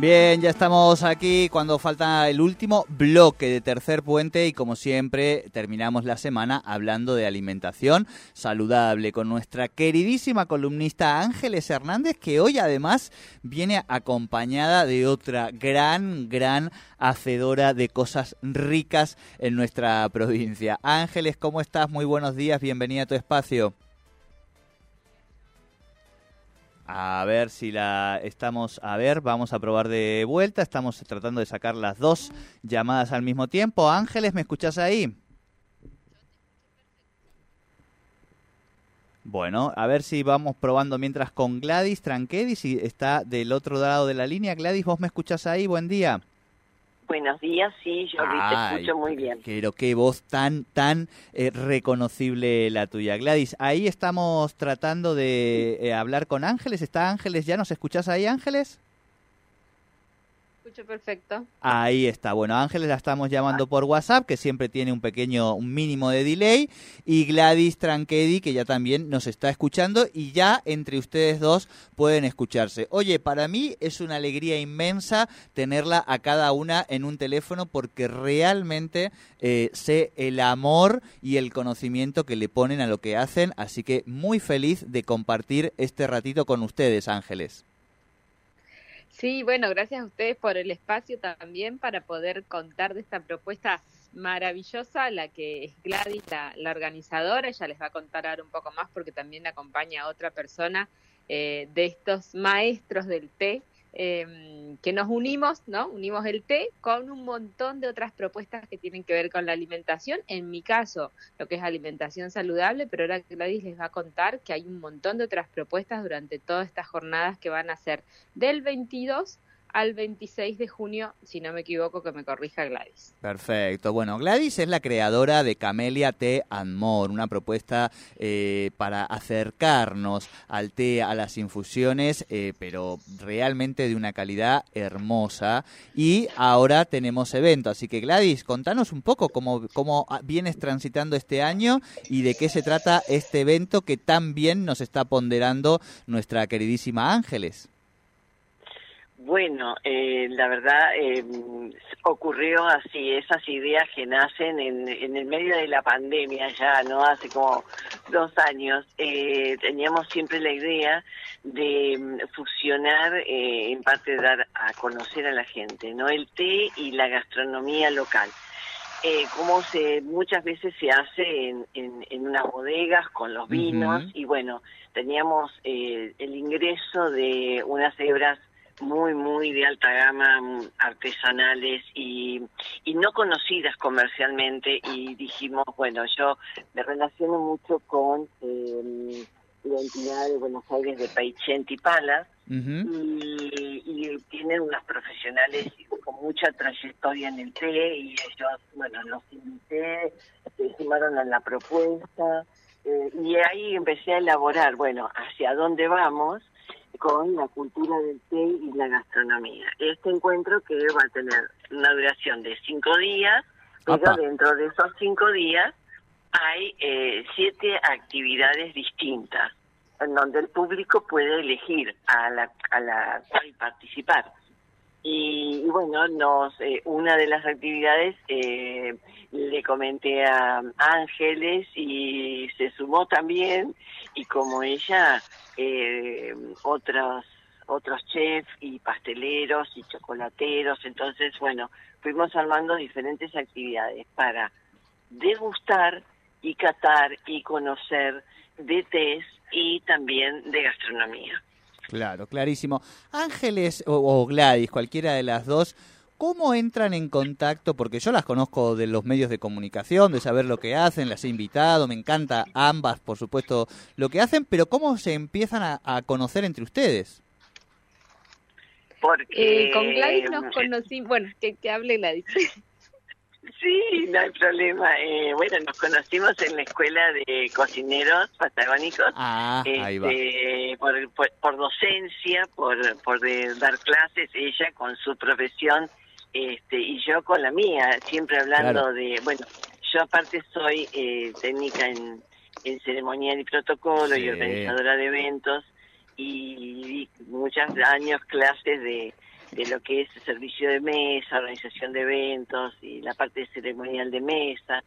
Bien, ya estamos aquí cuando falta el último bloque de tercer puente y como siempre terminamos la semana hablando de alimentación saludable con nuestra queridísima columnista Ángeles Hernández que hoy además viene acompañada de otra gran, gran hacedora de cosas ricas en nuestra provincia. Ángeles, ¿cómo estás? Muy buenos días, bienvenida a tu espacio. A ver si la estamos. A ver, vamos a probar de vuelta. Estamos tratando de sacar las dos llamadas al mismo tiempo. Ángeles, ¿me escuchás ahí? Bueno, a ver si vamos probando mientras con Gladys Tranquedi, si está del otro lado de la línea. Gladys, ¿vos me escuchás ahí? Buen día. Buenos días, sí, yo te escucho muy bien. Pero qué voz tan, tan eh, reconocible la tuya. Gladys, ahí estamos tratando de eh, hablar con Ángeles. ¿Está Ángeles? ¿Ya nos escuchás ahí, Ángeles? Perfecto. Ahí está. Bueno, Ángeles la estamos llamando por WhatsApp, que siempre tiene un pequeño, un mínimo de delay. Y Gladys Tranquedi, que ya también nos está escuchando. Y ya entre ustedes dos pueden escucharse. Oye, para mí es una alegría inmensa tenerla a cada una en un teléfono porque realmente eh, sé el amor y el conocimiento que le ponen a lo que hacen. Así que muy feliz de compartir este ratito con ustedes, Ángeles. Sí, bueno, gracias a ustedes por el espacio también para poder contar de esta propuesta maravillosa, la que es Gladys, la, organizadora. Ella les va a contar ahora un poco más porque también acompaña a otra persona eh, de estos maestros del té eh, que nos unimos, ¿no? Unimos el té con un montón de otras propuestas que tienen que ver con la alimentación. En mi caso, lo que es alimentación saludable, pero ahora Gladys les va a contar que hay un montón de otras propuestas durante todas estas jornadas que van a ser del 22 al 26 de junio, si no me equivoco, que me corrija Gladys. Perfecto. Bueno, Gladys es la creadora de Camellia Tea and More, una propuesta eh, para acercarnos al té, a las infusiones, eh, pero realmente de una calidad hermosa. Y ahora tenemos evento, así que Gladys, contanos un poco cómo, cómo vienes transitando este año y de qué se trata este evento que tan bien nos está ponderando nuestra queridísima Ángeles. Bueno, eh, la verdad eh, ocurrió así, esas ideas que nacen en, en, el medio de la pandemia ya, ¿no? Hace como dos años, eh, teníamos siempre la idea de mm, fusionar, eh, en parte de dar a conocer a la gente, ¿no? El té y la gastronomía local. Eh, como se muchas veces se hace en, en, en unas bodegas con los vinos y bueno, teníamos eh, el ingreso de unas hebras muy, muy de alta gama, mm, artesanales y, y no conocidas comercialmente. Y dijimos, bueno, yo me relaciono mucho con eh, la entidad de Buenos Aires de Paichenti Palas y, y, tienen unas profesionales con mucha trayectoria en el té y ellos, bueno, los invité, se sumaron a la propuesta eh, y ahí empecé a elaborar, bueno, hacia dónde vamos con la cultura del té y la gastronomía. Este encuentro que va a tener una duración de cinco días, pero dentro de esos cinco días hay eh, siete actividades distintas en donde el público puede elegir a la, a la cual participar. Y, bueno, nos eh, una de las actividades eh, le comenté a Ángeles y se sumó también y como ella eh, otros otros chefs y pasteleros y chocolateros. Entonces bueno fuimos armando diferentes actividades para degustar y catar y conocer de tés y también de gastronomía. Claro clarísimo. Ángeles o Gladys cualquiera de las dos ¿Cómo entran en contacto? Porque yo las conozco de los medios de comunicación, de saber lo que hacen, las he invitado, me encanta ambas, por supuesto, lo que hacen, pero ¿cómo se empiezan a, conocer entre ustedes? Porque... Eh, con Gladys nos conocimos, bueno, que, que hable Gladys. Sí, no hay problema. Eh, bueno, nos conocimos en la escuela de cocineros patagónicos. Ah, ahí va. Este, por, por, por docencia, por, por de dar clases, ella con su profesión este, y yo con la mía, siempre hablando Claro. de, bueno, yo aparte soy eh, técnica en, en ceremonial y protocolo Sí. y organizadora de eventos y di muchos años clases de, de lo que es servicio de mesa, organización de eventos y la parte ceremonial de mesa.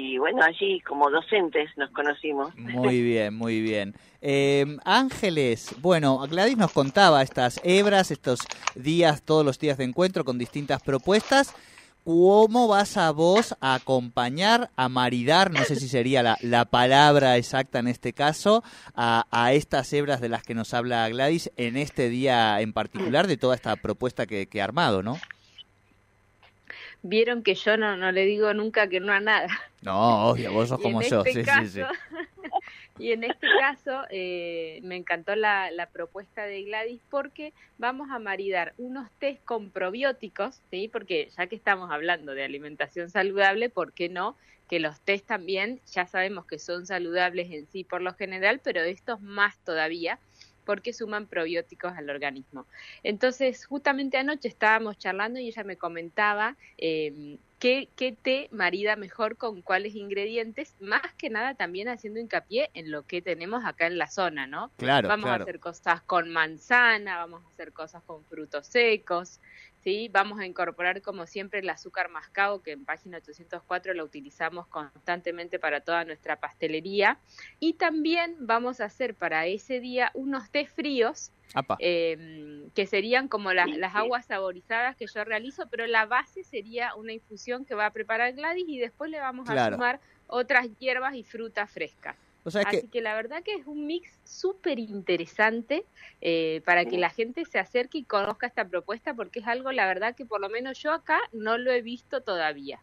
Y bueno, allí como docentes nos conocimos. Muy bien, muy bien. Eh, Ángeles, bueno, Gladys nos contaba estas hebras, estos días, todos los días de encuentro con distintas propuestas. ¿Cómo vas a vos a acompañar, a maridar, no sé si sería la, la palabra exacta en este caso, a, a estas hebras de las que nos habla Gladys en este día en particular de toda esta propuesta que, que ha armado, ¿no? Vieron que yo no, no le digo nunca que no a nada. No, obvio, vos sos como en yo, este sí, caso, sí, sí. Y en este caso eh, me encantó la, la propuesta de Gladys porque vamos a maridar unos test con probióticos, ¿sí? Porque ya que estamos hablando de alimentación saludable, ¿por qué no? Que los test también ya sabemos que son saludables en sí por lo general, pero estos más todavía porque suman probióticos al organismo. Entonces, justamente anoche estábamos charlando y ella me comentaba eh, qué, qué té marida mejor con cuáles ingredientes, más que nada también haciendo hincapié en lo que tenemos acá en la zona, ¿no? Claro, vamos claro. a hacer cosas con manzana, vamos a hacer cosas con frutos secos, ¿sí? Vamos a incorporar, como siempre, el azúcar mascabo, que en página 804 lo utilizamos constantemente para toda nuestra pastelería. Y también vamos a hacer para ese día unos té fríos, eh, que serían como las, aguas saborizadas que yo realizo, pero la base sería una infusión que va a preparar Gladys y después le vamos Claro. a sumar otras hierbas y frutas frescas. O sea, es Así que que... la verdad que es un mix súper interesante eh, para que la gente se acerque y conozca esta propuesta porque es algo, la verdad, que por lo menos yo acá no lo he visto todavía.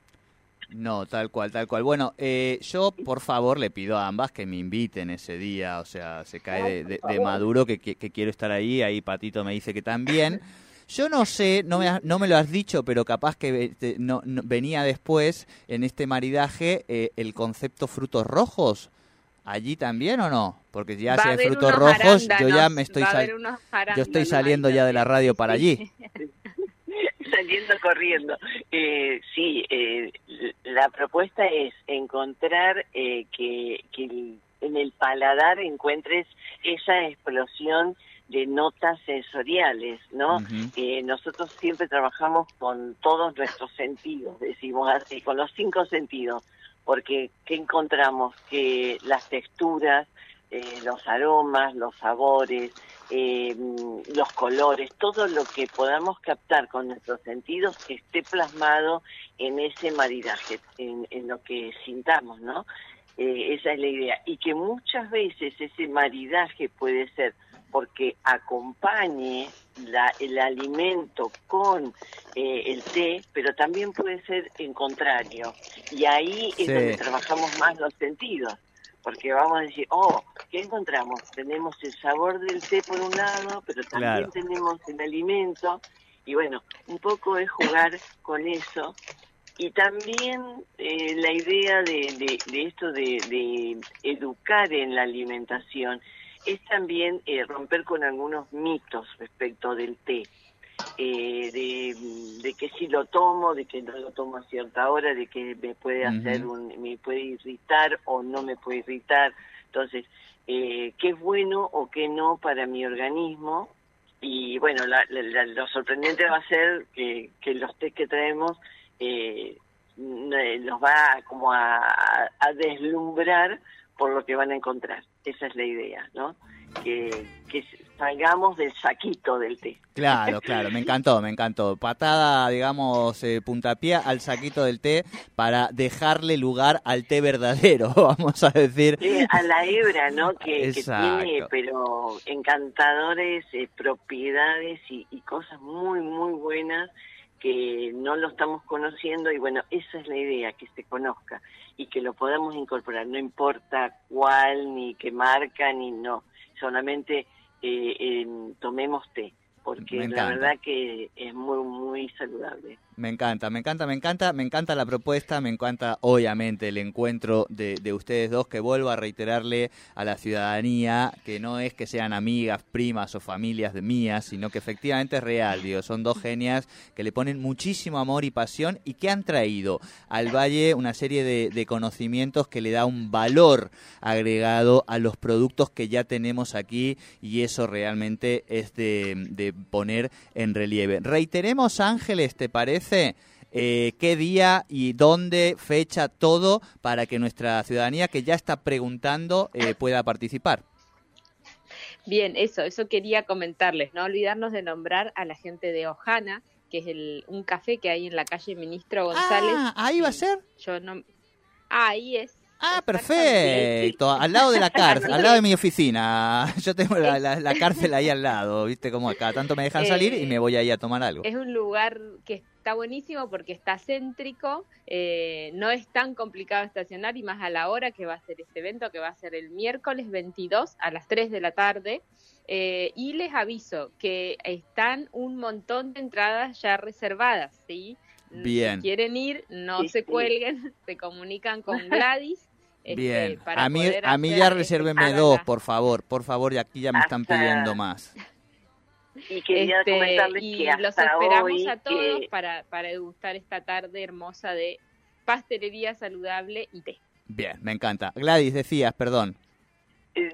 No, tal cual, tal cual. Bueno, eh, yo por favor le pido a ambas que me inviten ese día, o sea, se cae de, de- de maduro que, que- que quiero estar ahí, ahí Patito me dice que también. Yo no sé, no me, no me lo has dicho, pero capaz que te- no- no- venía después en este maridaje eh, el concepto frutos rojos. ¿Allí también o no? Porque ya si hay frutos rojos, yo ya me estoy yo estoy saliendo ya de la radio para allí. saliendo corriendo. Eh, sí, eh, la propuesta es encontrar eh, que, en el paladar encuentres esa explosión de notas sensoriales, ¿no? Eh, nosotros siempre trabajamos con todos nuestros sentidos, decimos así, con los cinco sentidos, porque ¿qué encontramos? Que las texturas, eh, los aromas, los sabores, eh, los colores, todo lo que podamos captar con nuestros sentidos que esté plasmado en ese maridaje, en, lo que sintamos, ¿no? Eh, esa es la idea. Y que muchas veces ese maridaje puede ser porque acompañe la, el alimento con eh, el té, pero también puede ser en contrario. Y ahí es Sí. donde trabajamos más los sentidos, porque vamos a decir, oh, ¿qué encontramos? Tenemos el sabor del té por un lado, pero también Claro. tenemos el alimento, y bueno, un poco es jugar con eso. Y también eh, la idea de, de, de esto de, de educar en la alimentación es también eh, romper con algunos mitos respecto del té. Eh, de, de que si lo tomo, de que no lo tomo a cierta hora, de que me puede hacer un, me puede irritar o no me puede irritar. Entonces, eh, qué es bueno o qué no para mi organismo. Y bueno, la- la- la- lo sorprendente va a ser que, que los té que traemos eh, n- los va como a deslumbrar por lo que van a encontrar. Esa es la idea, ¿no? Que, que salgamos del saquito del té. Claro, claro, me encantó, me encantó. Patada, digamos, eh, puntapié al saquito del té para dejarle lugar al té verdadero, vamos a decir. Eh, a la hebra, ¿no? Que, tiene, pero encantadores eh, propiedades y, y cosas muy, muy buenas que no lo estamos conociendo y bueno, esa es la idea, que se conozca y que lo podamos incorporar, no importa cuál, ni qué marca, ni no, solamente eh, em, tomemos té, porque la verdad que es muy, muy saludable. Me encanta, me encanta, me encanta, me encanta la propuesta, me encanta obviamente el encuentro de, de, ustedes dos, que vuelvo a reiterarle a la ciudadanía que no es que sean amigas, primas o familias de mías, sino que efectivamente es real, digo, son dos genias que le ponen muchísimo amor y pasión y que han traído al Valle una serie de, de conocimientos que le da un valor agregado a los productos que ya tenemos aquí y eso realmente es de, de poner en relieve. Reiteremos, Ángeles, ¿te parece? Eh, qué día y dónde, fecha, todo, para que nuestra ciudadanía que ya está preguntando eh, pueda participar. Bien, eso, eso quería comentarles, no olvidarnos de nombrar a la gente de Ojana, que es el, un café que hay en la calle Ministro González. Ah, ahí va a ser. Yo no, ah, ahí es. Ah, perfecto. Al lado de la cárcel, al lado de mi oficina. Yo tengo la, la, la, cárcel ahí al lado, ¿viste? Como acá tanto me dejan salir y me voy ahí a tomar algo. Es un lugar que está buenísimo porque está céntrico, eh, no es tan complicado estacionar y más a la hora que va a ser este evento, que va a ser el miércoles 22 a las 3 de la tarde. Eh, y les aviso que están un montón de entradas ya reservadas, ¿sí? Bien. Si quieren ir, no sí, se cuelguen, sí. se comunican con Gladys. Este, Bien, a mí, a mí ya resérvenme dos, por favor, por favor, y aquí ya me están pidiendo más. Y quería este, comentarles y que hasta los esperamos hoy, a todos que... para, para degustar esta tarde hermosa de pastelería saludable y té. Bien, me encanta. Gladys, decías, perdón.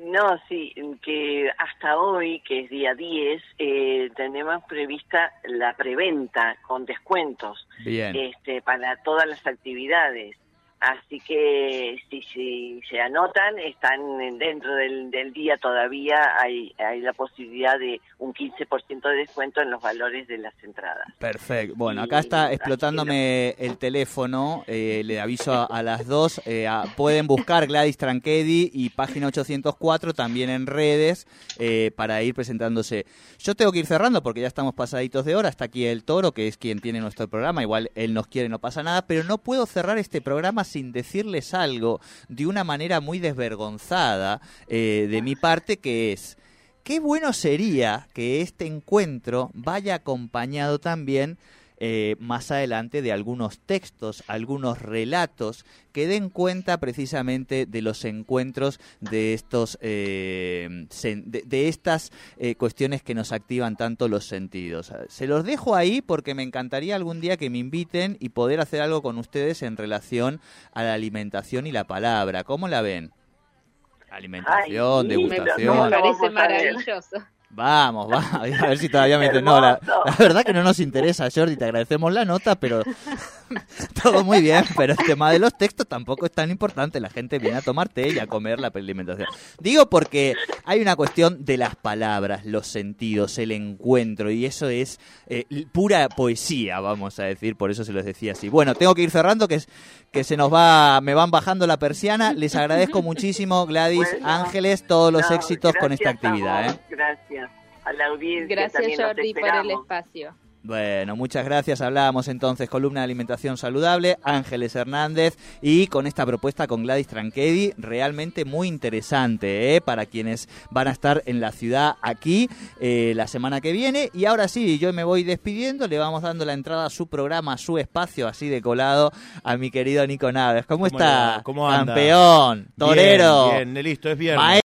No, sí, que hasta hoy, que es día 10, eh, tenemos prevista la preventa con descuentos Bien. este, para todas las actividades. Así que si, si se anotan, están dentro del, del día todavía, hay, hay la posibilidad de un 15% de descuento en los valores de las entradas. Perfecto. Bueno, acá está explotándome el teléfono, eh, le aviso a, a las dos, eh, a, pueden buscar Gladys Tranquedi y página 804 también en redes eh, para ir presentándose. Yo tengo que ir cerrando porque ya estamos pasaditos de hora, está aquí el Toro, que es quien tiene nuestro programa, igual él nos quiere, no pasa nada, pero no puedo cerrar este programa sin decirles algo de una manera muy desvergonzada eh, de mi parte, que es, qué bueno sería que este encuentro vaya acompañado también eh, más adelante de algunos textos, algunos relatos que den cuenta precisamente de los encuentros de estos eh, de, de, estas eh, cuestiones que nos activan tanto los sentidos. Se los dejo ahí porque me encantaría algún día que me inviten y poder hacer algo con ustedes en relación a la alimentación y la palabra. ¿Cómo la ven? Alimentación, Ay, degustación. Me parece maravilloso. Vamos, vamos, a ver si todavía me No, la, la, verdad que no nos interesa, Jordi, te agradecemos la nota, pero todo muy bien, pero el tema de los textos tampoco es tan importante, la gente viene a tomar té y a comer la alimentación. Digo porque hay una cuestión de las palabras, los sentidos, el encuentro, y eso es eh, pura poesía, vamos a decir, por eso se los decía así. Bueno, tengo que ir cerrando, que, es, que se nos va, me van bajando la persiana, les agradezco muchísimo, Gladys, bueno, Ángeles, todos los no, éxitos con esta actividad. ¿eh? Gracias a la audiencia. Gracias, Jordi, por el espacio. Bueno, muchas gracias. Hablábamos entonces columna de alimentación saludable, Ángeles Hernández y con esta propuesta con Gladys Tranquedi, realmente muy interesante ¿eh? para quienes van a estar en la ciudad aquí eh, la semana que viene. Y ahora sí, yo me voy despidiendo, le vamos dando la entrada a su programa, a su espacio, así de colado a mi querido Nico Naves. ¿Cómo, ¿Cómo está? ¿Cómo anda? Campeón, torero. Bien, bien, listo, es viernes.